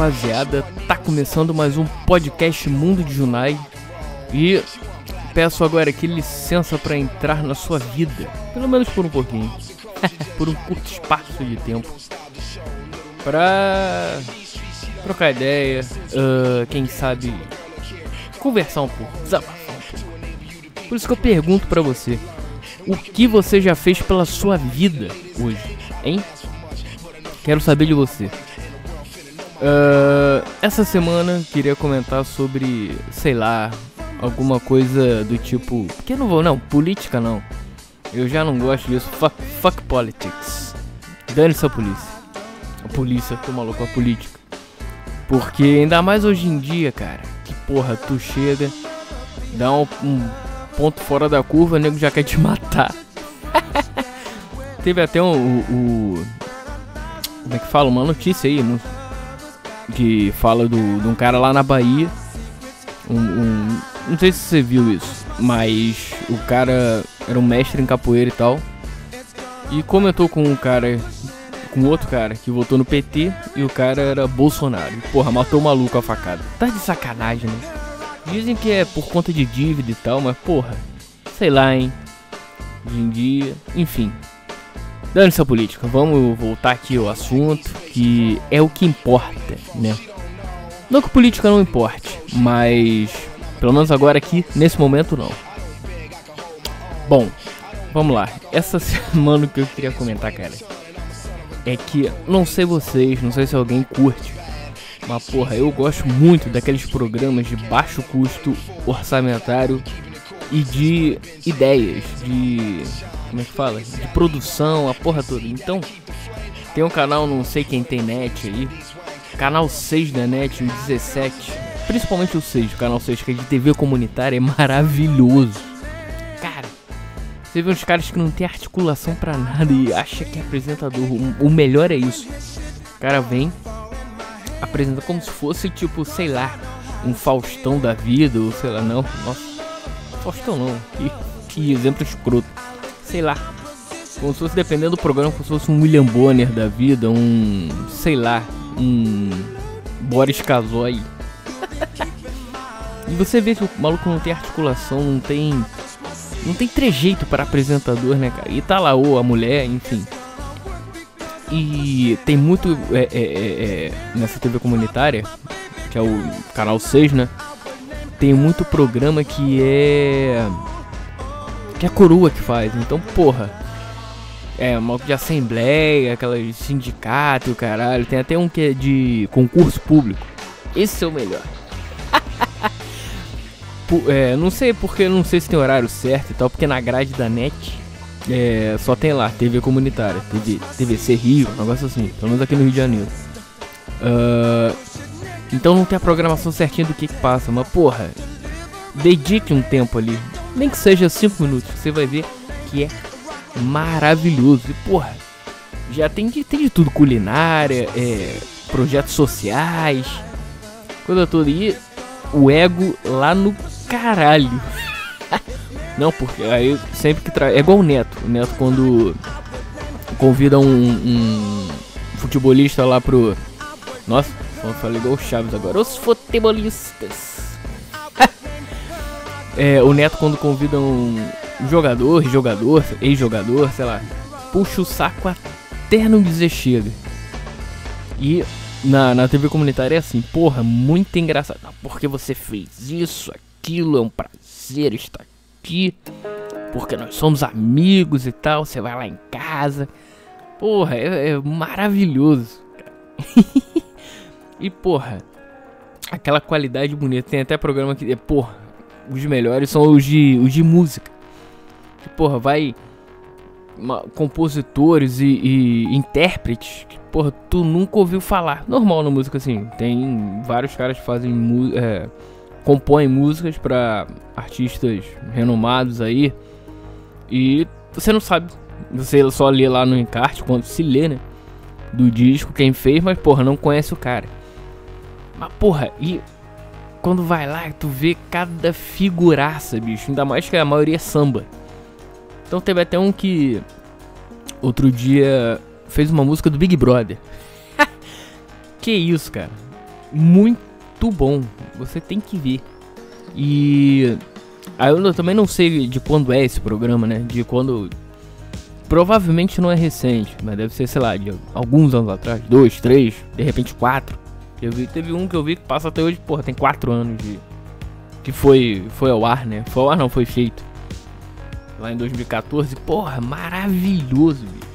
rapaziada, tá começando mais um podcast Mundo de Junai e peço agora aqui licença para entrar na sua vida, pelo menos por um pouquinho, por um curto espaço de tempo, pra trocar ideia, uh, quem sabe conversar um pouco, desabafar um pouco. Por isso que eu pergunto para você, o que você já fez pela sua vida hoje, hein? Quero saber de você. Uh, essa semana queria comentar sobre, sei lá, alguma coisa do tipo. Que não vou, não, política não. Eu já não gosto disso. Fuck, fuck politics. Dane-se a polícia. A polícia, tô maluco, a política. Porque ainda mais hoje em dia, cara, que porra, tu chega, dá um, um ponto fora da curva, o nego já quer te matar. Teve até um, o, Como é que fala? Uma notícia aí, no, que fala do, de um cara lá na Bahia. Um, um, não sei se você viu isso, mas o cara era um mestre em capoeira e tal. E comentou com um cara, com outro cara que votou no PT e o cara era Bolsonaro. Porra, matou o maluco a facada. Tá de sacanagem, né? Dizem que é por conta de dívida e tal, mas porra, sei lá, hein. Hoje em dia, enfim. Dando-se a política, vamos voltar aqui ao assunto, que é o que importa, né? Não que política não importe, mas pelo menos agora aqui, nesse momento não. Bom, vamos lá. Essa semana que eu queria comentar, cara, é que não sei vocês, não sei se alguém curte, mas porra, eu gosto muito daqueles programas de baixo custo orçamentário e de ideias, de como é que fala? De produção, a porra toda. Então, tem um canal, não sei quem tem net aí. Canal 6 da net, o 17. Principalmente o 6, o canal 6, que é de TV comunitária, é maravilhoso. Cara, você vê uns caras que não tem articulação para nada e acha que é apresentador. O melhor é isso. O cara vem, apresenta como se fosse tipo, sei lá, um Faustão da vida, ou sei lá, não. Nossa, Faustão não. Que, que exemplo escroto sei lá. Como se fosse, dependendo do programa, como se fosse um William Bonner da vida, um. sei lá, um. Boris Casoy. e você vê que o maluco não tem articulação, não tem. Não tem trejeito para apresentador, né, cara? E tá lá, ou a mulher, enfim. E tem muito. É, é, é, é nessa TV comunitária, que é o canal 6, né? Tem muito programa que é que é a coroa que faz. Então, porra. É, uma de assembleia, aquela de sindicato, caralho. Tem até um que é de concurso público. Esse é o melhor. é, não sei porque, não sei se tem horário certo e tal, porque na grade da net é, só tem lá, TV comunitária, TV, TVC Rio, um negócio assim, pelo menos aqui no Rio de Janeiro. Uh, então não tem a programação certinha do que, que passa, mas porra, dedique um tempo ali nem que seja 5 minutos, você vai ver que é maravilhoso. E porra, já tem de, tem de tudo: culinária, é, projetos sociais, coisa toda. E o ego lá no caralho. Não, porque aí sempre que traz. É igual o Neto. O Neto quando convida um, um futebolista lá pro. Nossa, falei igual o Chaves agora. Os futebolistas. É, o Neto quando convida um jogador, jogador, ex-jogador, sei lá, puxa o saco até não dizer chega. E na, na TV comunitária é assim, porra, muito engraçado. porque você fez isso, aquilo, é um prazer estar aqui. Porque nós somos amigos e tal, você vai lá em casa. Porra, é, é maravilhoso. e porra, aquela qualidade bonita. Tem até programa que, porra, os melhores são os de, os de música. Que, porra, vai. Uma, compositores e, e, intérpretes que, porra, tu nunca ouviu falar. Normal na música, assim. Tem vários caras que fazem. É, compõem músicas para artistas renomados aí. E você não sabe. Você só lê lá no encarte, quando se lê, né? Do disco, quem fez, mas, porra, não conhece o cara. Mas, porra, e quando vai lá, tu vê cada figuraça, bicho. Ainda mais que a maioria é samba. Então teve até um que outro dia fez uma música do Big Brother. que isso, cara. muito bom. Você tem que ver. E aí eu também não sei de quando é esse programa, né? De quando provavelmente não é recente, mas deve ser, sei lá, de alguns anos atrás, dois, três, de repente quatro. Eu vi, teve um que eu vi que passa até hoje, porra, tem quatro anos de que foi foi ao ar, né? Foi ao ar não, foi feito lá em 2014. Porra, maravilhoso, bicho.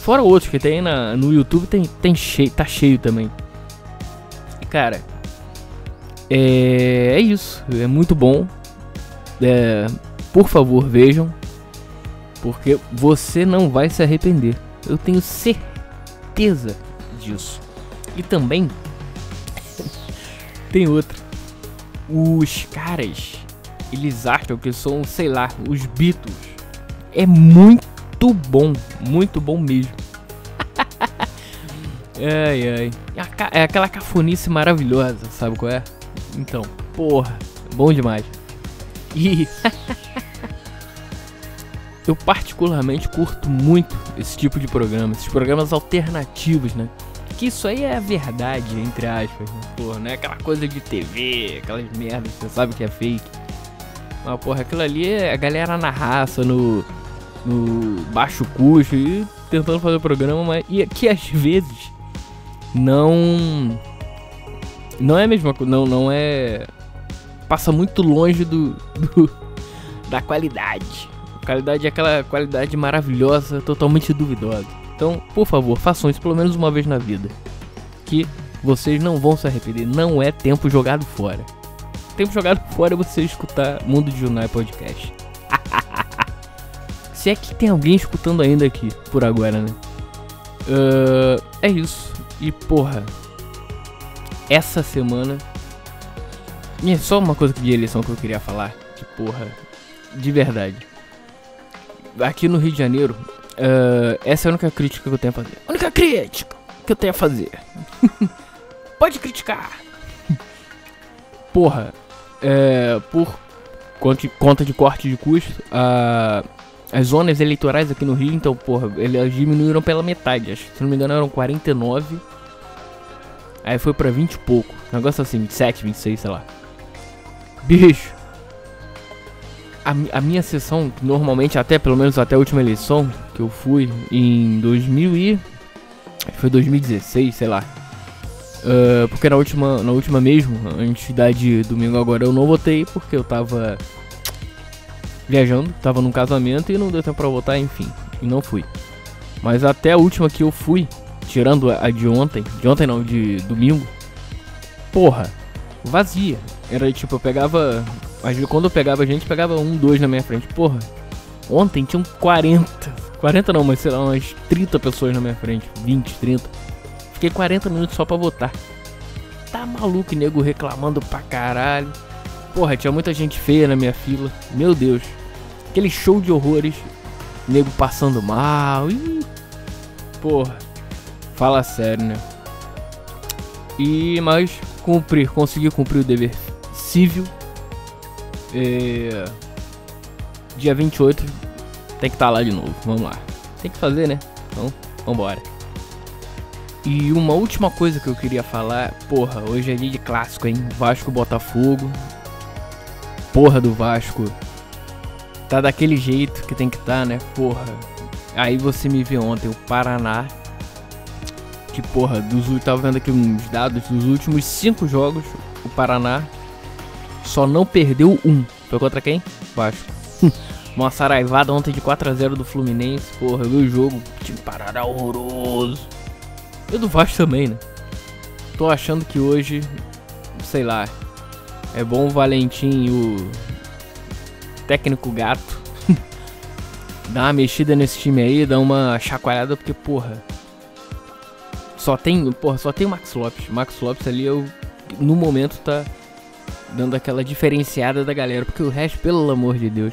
Fora outros que tem na, no YouTube, tem, tem cheio, tá cheio também. E cara, é, é isso. É muito bom. É, por favor, vejam. Porque você não vai se arrepender. Eu tenho certeza disso. E também tem outra. Os caras, eles acham que são, sei lá, os Beatles. É muito bom, muito bom mesmo. ai ai. É, é aquela cafonice maravilhosa, sabe qual é? Então, porra, bom demais. E eu particularmente curto muito esse tipo de programa, esses programas alternativos, né? Que isso aí é a verdade, entre aspas, né? Porra, não é aquela coisa de TV, aquelas merdas que você sabe que é fake. Mas, porra, aquilo ali é a galera na raça, no, no baixo custo e tentando fazer o programa, mas e que às vezes não não é a mesma coisa, não não é passa muito longe do, do da qualidade. A qualidade é aquela qualidade maravilhosa, totalmente duvidosa. Então, por favor, façam isso pelo menos uma vez na vida. Que vocês não vão se arrepender. Não é tempo jogado fora. Tempo jogado fora é você escutar Mundo de Junai Podcast. Se é que tem alguém escutando ainda aqui, por agora, né? Uh, é isso. E porra, essa semana. E só uma coisa de eleição que eu queria falar. Que porra, de verdade. Aqui no Rio de Janeiro, uh, essa é a única crítica que eu tenho a fazer. A única crítica que eu tenho a fazer. Pode criticar. Porra, é, por conta de corte de custo, as zonas eleitorais aqui no Rio, então, porra, elas diminuíram pela metade. Acho se não me engano, eram 49. Aí foi pra 20 e pouco. negócio assim, 27, 26, sei lá. Bicho. A, a minha sessão, normalmente, até pelo menos até a última eleição que eu fui em 2000 e. Foi 2016, sei lá. Uh, porque na última, na última mesmo, antes da de domingo agora, eu não votei porque eu tava viajando, tava num casamento e não deu tempo pra voltar, enfim, e não fui. Mas até a última que eu fui, tirando a de ontem, de ontem não, de domingo, porra, vazia. Era tipo, eu pegava. Quando eu pegava gente, pegava um, dois na minha frente. Porra, ontem tinham 40. 40 não, mas sei lá, umas 30 pessoas na minha frente. 20, 30. Fiquei 40 minutos só pra votar. Tá maluco, nego reclamando pra caralho. Porra, tinha muita gente feia na minha fila. Meu Deus. Aquele show de horrores. Nego passando mal. Ih. Porra. Fala sério, né? E mas cumprir, conseguir cumprir o dever civil. É... Dia 28 tem que estar tá lá de novo. Vamos lá. Tem que fazer, né? Então, vambora. E uma última coisa que eu queria falar, porra, hoje é dia de clássico, hein? Vasco Botafogo porra do Vasco tá daquele jeito que tem que tá, né? Porra. Aí você me viu ontem o Paraná. Que porra, dos tava vendo aqui uns dados dos últimos cinco jogos, o Paraná só não perdeu um. Foi contra quem? Vasco. Uma saraivada ontem de 4 a 0 do Fluminense. Porra, eu vi o jogo. Time Paraná horroroso. E do Vasco também, né? Tô achando que hoje, sei lá, é bom o Valentim, o técnico gato, dar uma mexida nesse time aí, dar uma chacoalhada, porque, porra, só tem, porra, só tem o Max Lopes. Max Lopes ali, eu, no momento, tá dando aquela diferenciada da galera, porque o resto, pelo amor de Deus,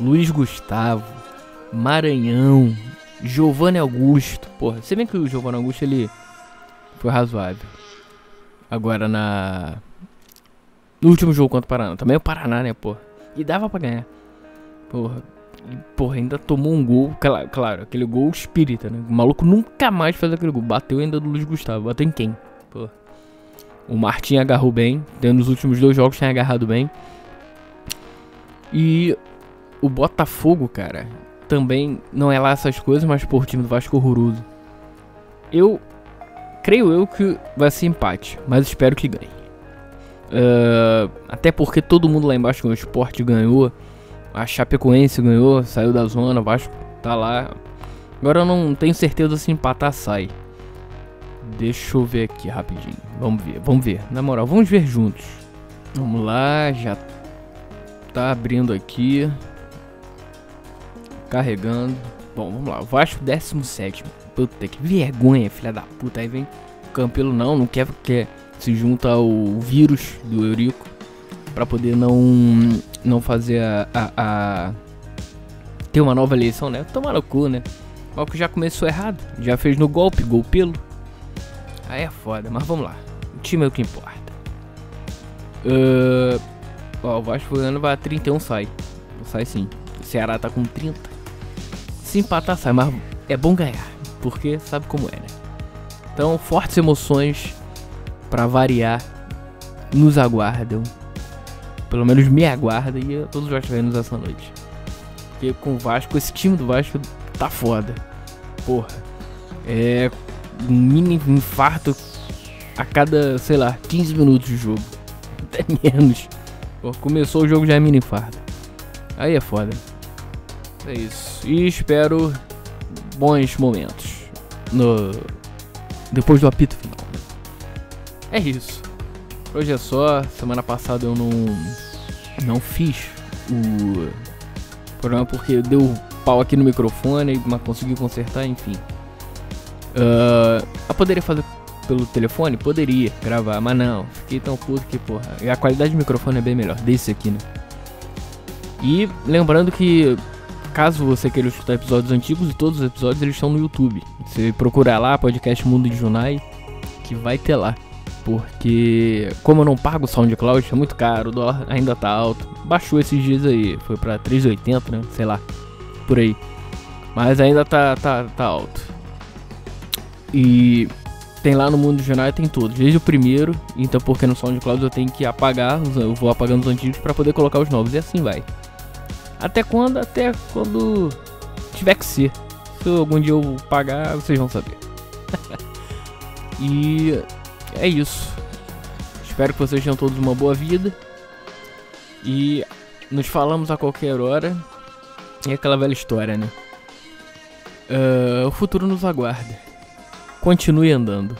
Luiz Gustavo, Maranhão, Giovanni Augusto, porra, você vê que o Giovanni Augusto, ele foi razoável. Agora na no último jogo contra o Paraná. Também é o Paraná, né, pô? E dava pra ganhar. Porra. porra, ainda tomou um gol. Claro, claro, aquele gol espírita, né? O maluco nunca mais fez aquele gol. Bateu ainda do Luiz Gustavo. Bateu em quem? Pô. O Martin agarrou bem, nos últimos dois jogos tem agarrado bem. E o Botafogo, cara, também não é lá essas coisas, mas por time do Vasco horroroso. Eu creio eu que vai ser empate, mas espero que ganhe. Uh, até porque todo mundo lá embaixo com o esporte ganhou. A Chapecoense ganhou, saiu da zona, o Vasco tá lá. Agora eu não tenho certeza se empatar sai. Deixa eu ver aqui rapidinho. Vamos ver, vamos ver. Na moral, vamos ver juntos. Vamos lá, já tá abrindo aqui. Carregando. Bom, vamos lá. Vasco 17. Puta que vergonha, filha da puta. Aí vem o Campelo, não, não quer, quer se junta ao vírus do Eurico para poder não não fazer a, a, a, ter uma nova eleição, né? Tomar no cu, né? O que já começou errado, já fez no golpe, gol pelo. Aí é foda, mas vamos lá. O time é o que importa. Uh, ó, o Vasco vai a 31, sai. Sai sim. O Ceará tá com 30. Se empatar, sai, mas é bom ganhar. Porque sabe como é, né? Então, fortes emoções para variar nos aguardam. Pelo menos me aguarda e todos os vascaínos essa noite. Porque com o Vasco, esse time do Vasco tá foda. Porra. É mini infarto a cada, sei lá, 15 minutos de jogo. Até menos. Pô, começou o jogo já é mini infarto. Aí é foda. É isso. E espero bons momentos no depois do apito final. É isso. Hoje é só. Semana passada eu não não fiz o programa porque deu pau aqui no microfone, mas consegui consertar, enfim. Uh, eu poderia fazer pelo telefone? Poderia gravar, mas não. Fiquei tão puto que, porra. E a qualidade do microfone é bem melhor, desse aqui, né? E lembrando que caso você queira escutar episódios antigos, todos os episódios eles estão no YouTube. Você procurar lá, podcast Mundo de Junai, que vai ter lá. Porque como eu não pago o SoundCloud, é muito caro, o dólar ainda tá alto. Baixou esses dias aí, foi pra 3,80, né? Sei lá, por aí. Mas ainda tá, tá, tá alto. E tem lá no Mundo de Junai, tem todos, desde o primeiro. Então porque no SoundCloud eu tenho que apagar, eu vou apagando os antigos para poder colocar os novos. E assim vai. Até quando? Até quando tiver que ser. Se algum dia eu pagar, vocês vão saber. e é isso. Espero que vocês tenham todos uma boa vida. E nos falamos a qualquer hora. E aquela velha história, né? Uh, o futuro nos aguarda. Continue andando.